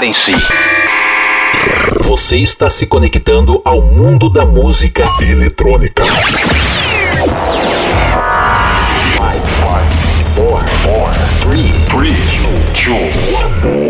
Preparem-se. Você está se conectando ao mundo da música eletrônica. Five, four, four, three, three, two, one.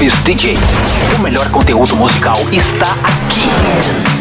DJ. O melhor conteúdo musical está aqui.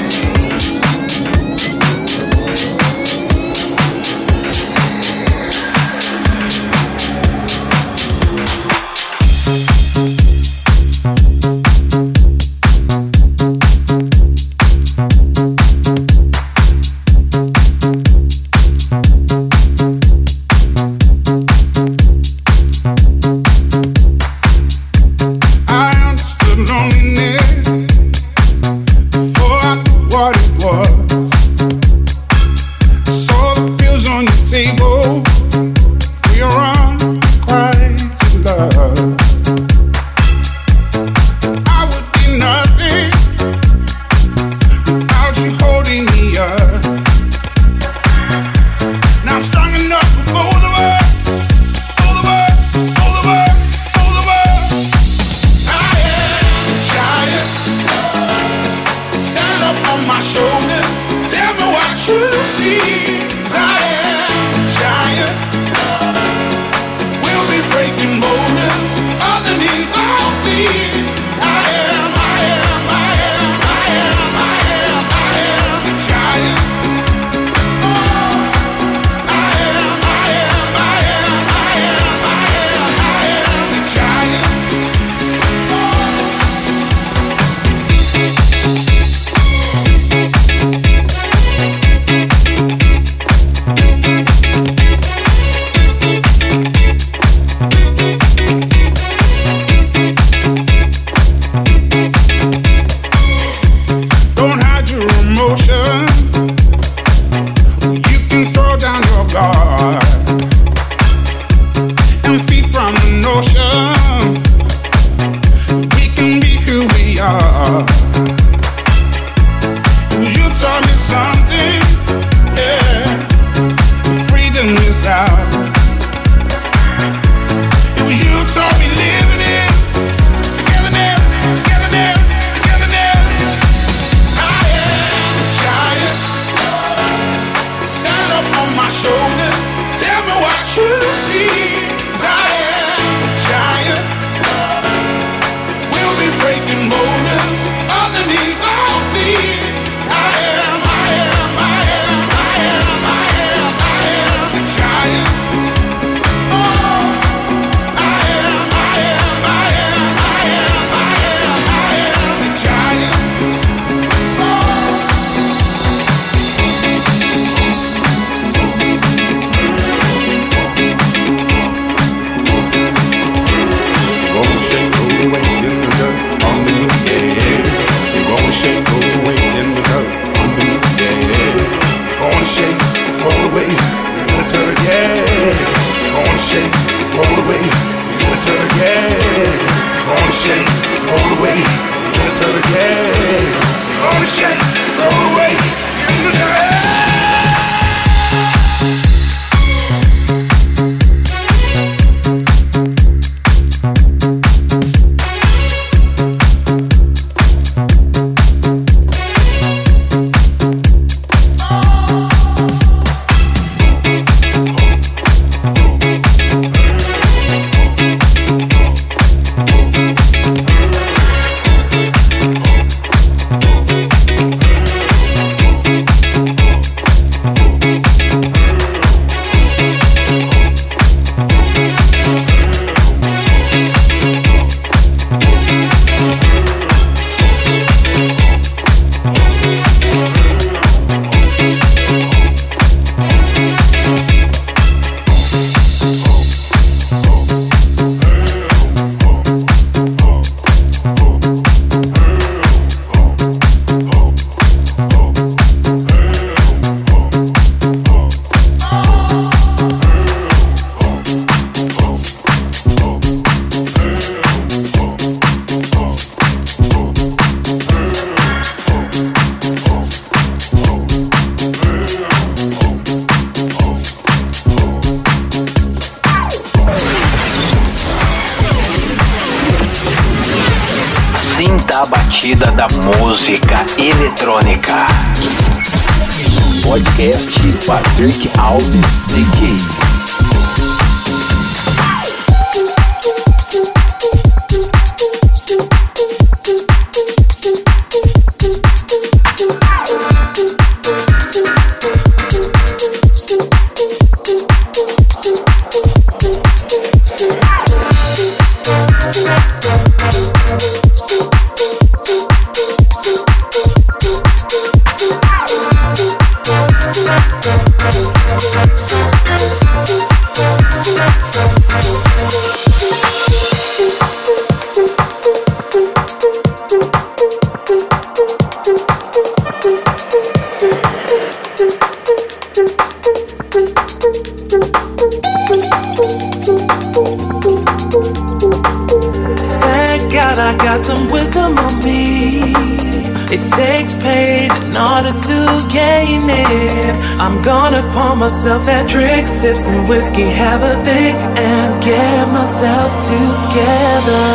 Myself that drink, sip some whiskey, have a think, and get myself together.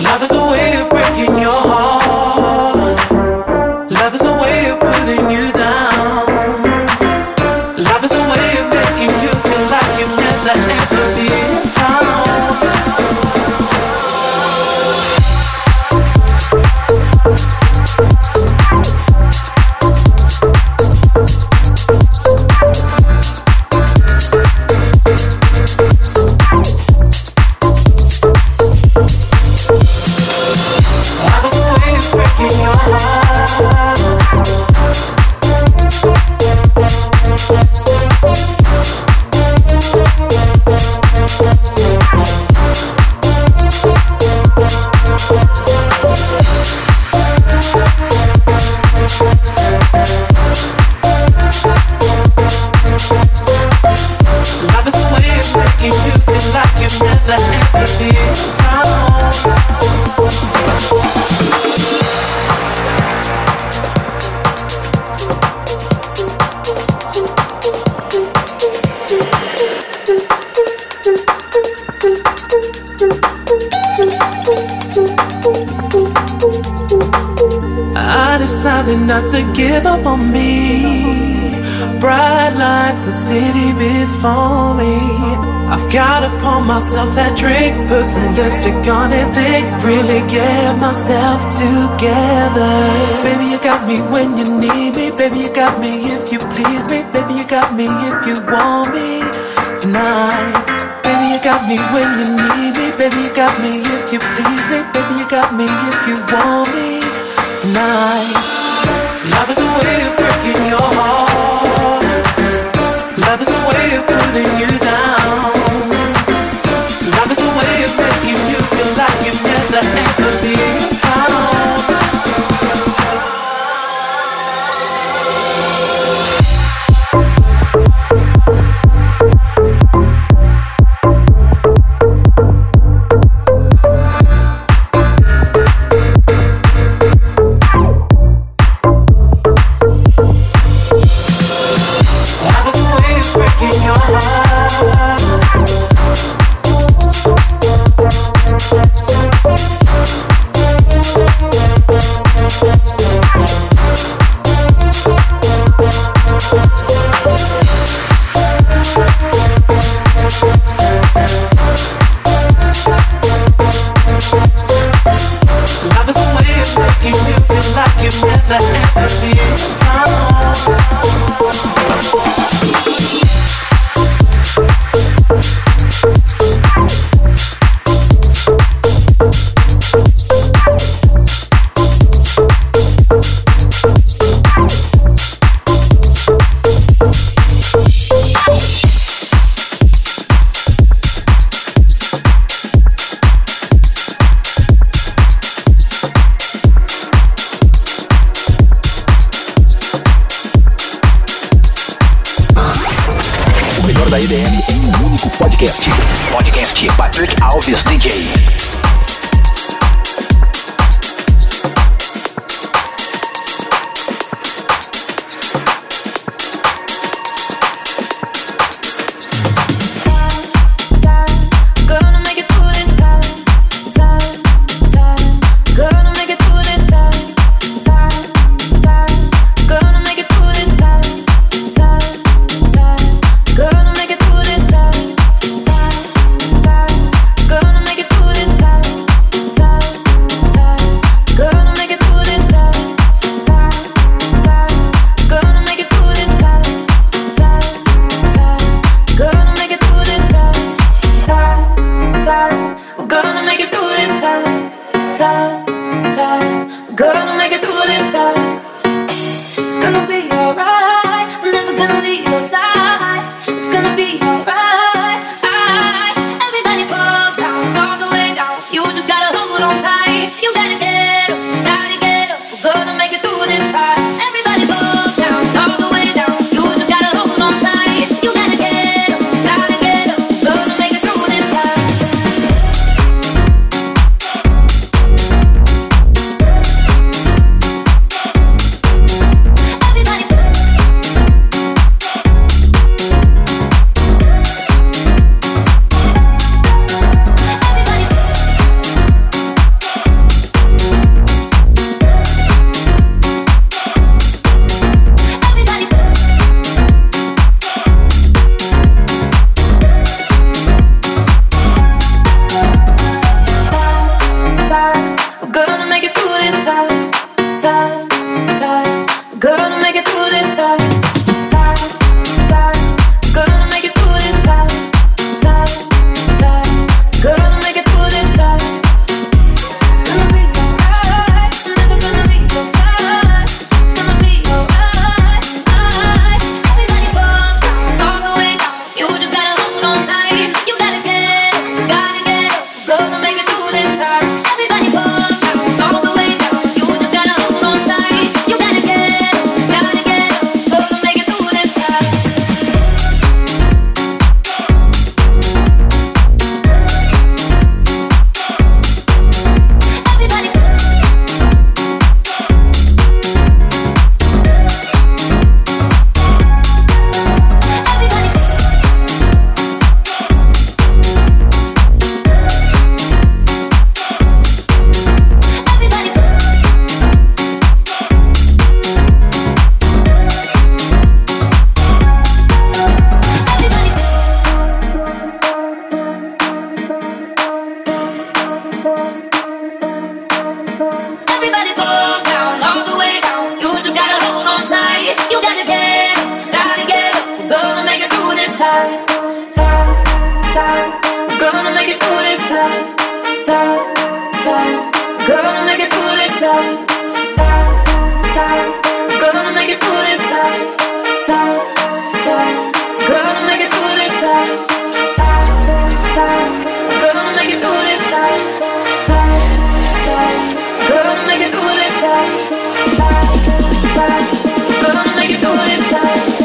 Love is a way of breaking your decided not to give up on me. Bright lights, the city before me. I've got upon myself that trick, put some lipstick on it think, really get myself together. Baby, you got me when you need me. Baby, you got me if you please me. Baby, you got me if you want me tonight. Baby, you got me when you need me. Baby, you got me if you please me. Baby, you got me if you want me tonight. Love is a way of breaking your heart. Love is a way of putting you down. Gonna make it through this time, time, time. Gonna make it through this time, time, time. Gonna make it through this time, time, time. Gonna make it through this time, time, time. Gonna make it through this time, time, time. Gonna make it through this time.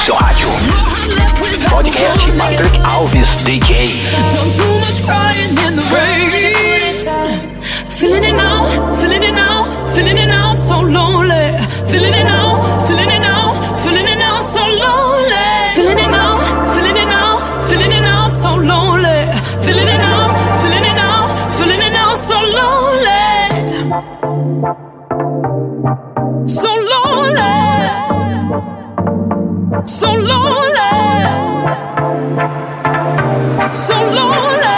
seu rádio. Podcast Patrick Alves DJ. so lonely, so lonely.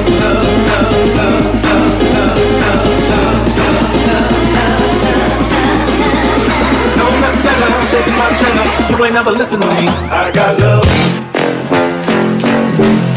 ain't never listen to me. I got love.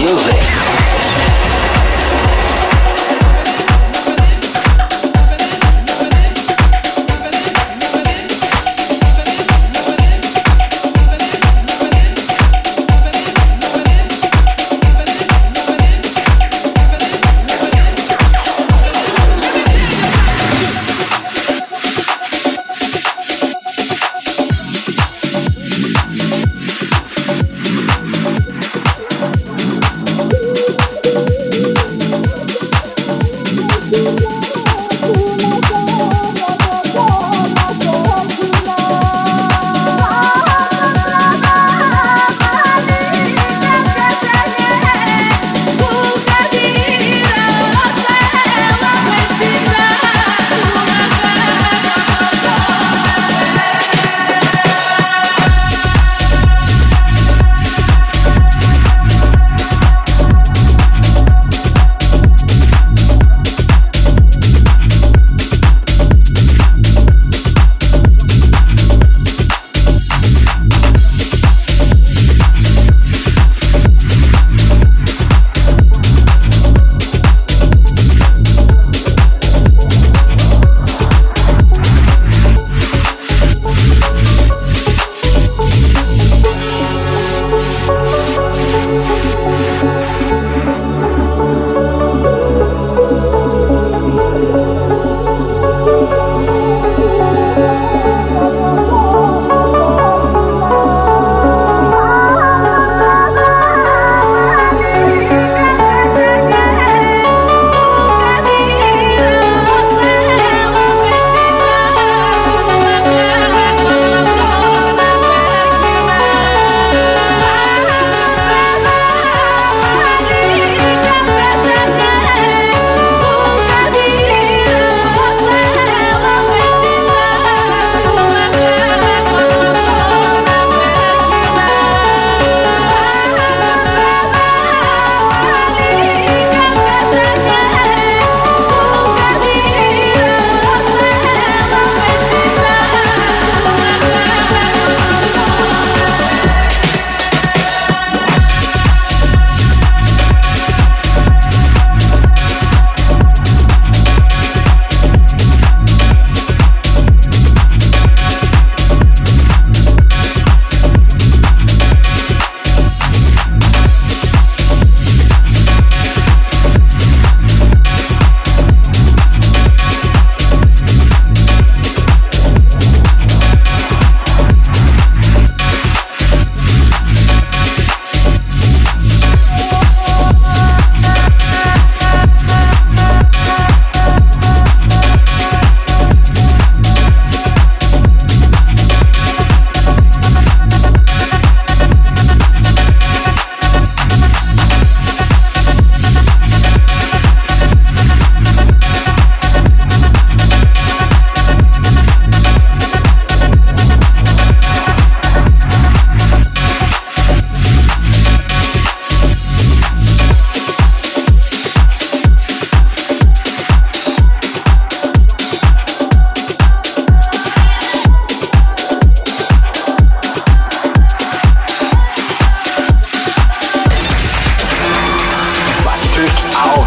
music.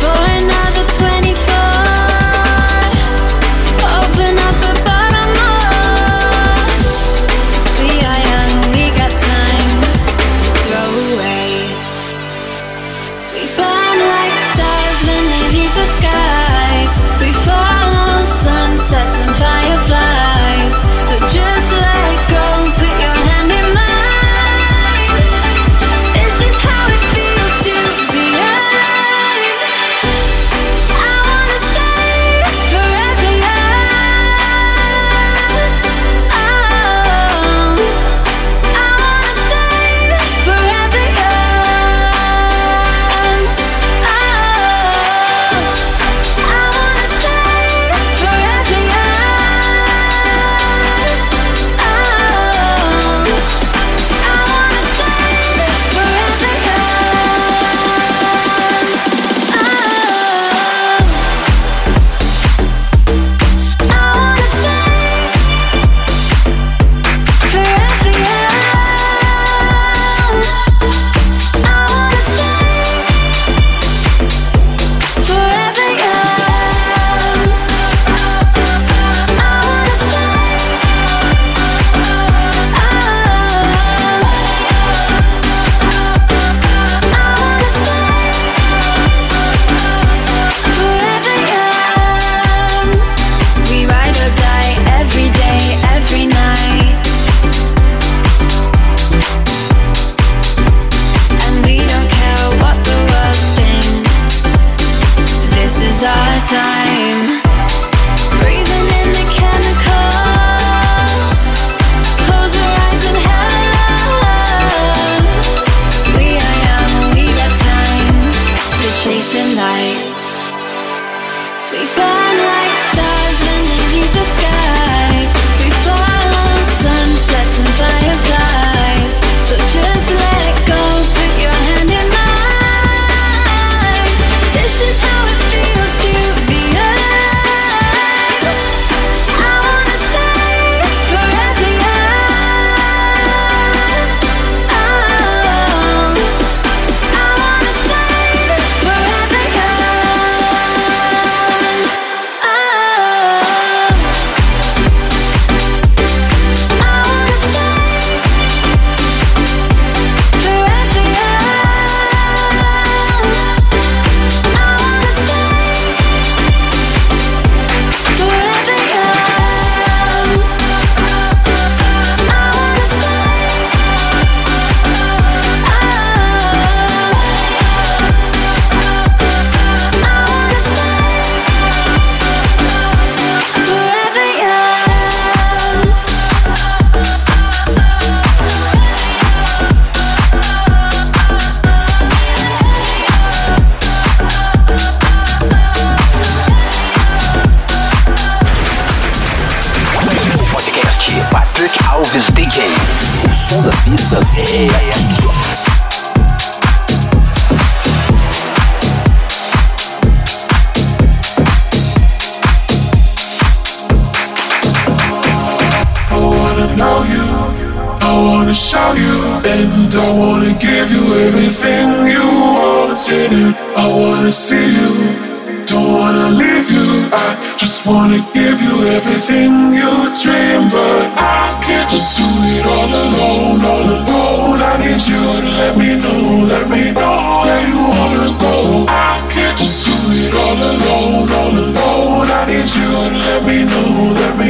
for another 24. distance. Yeah, yeah, I wanna show you. And I wanna give you everything you want I wanna see you don't wanna leave you. I just wanna give you everything you dream, but I can't just do it all alone, all alone. I need you to let me know, let me know that you wanna go. I can't just do it all alone, all alone. I need you to let me know, let me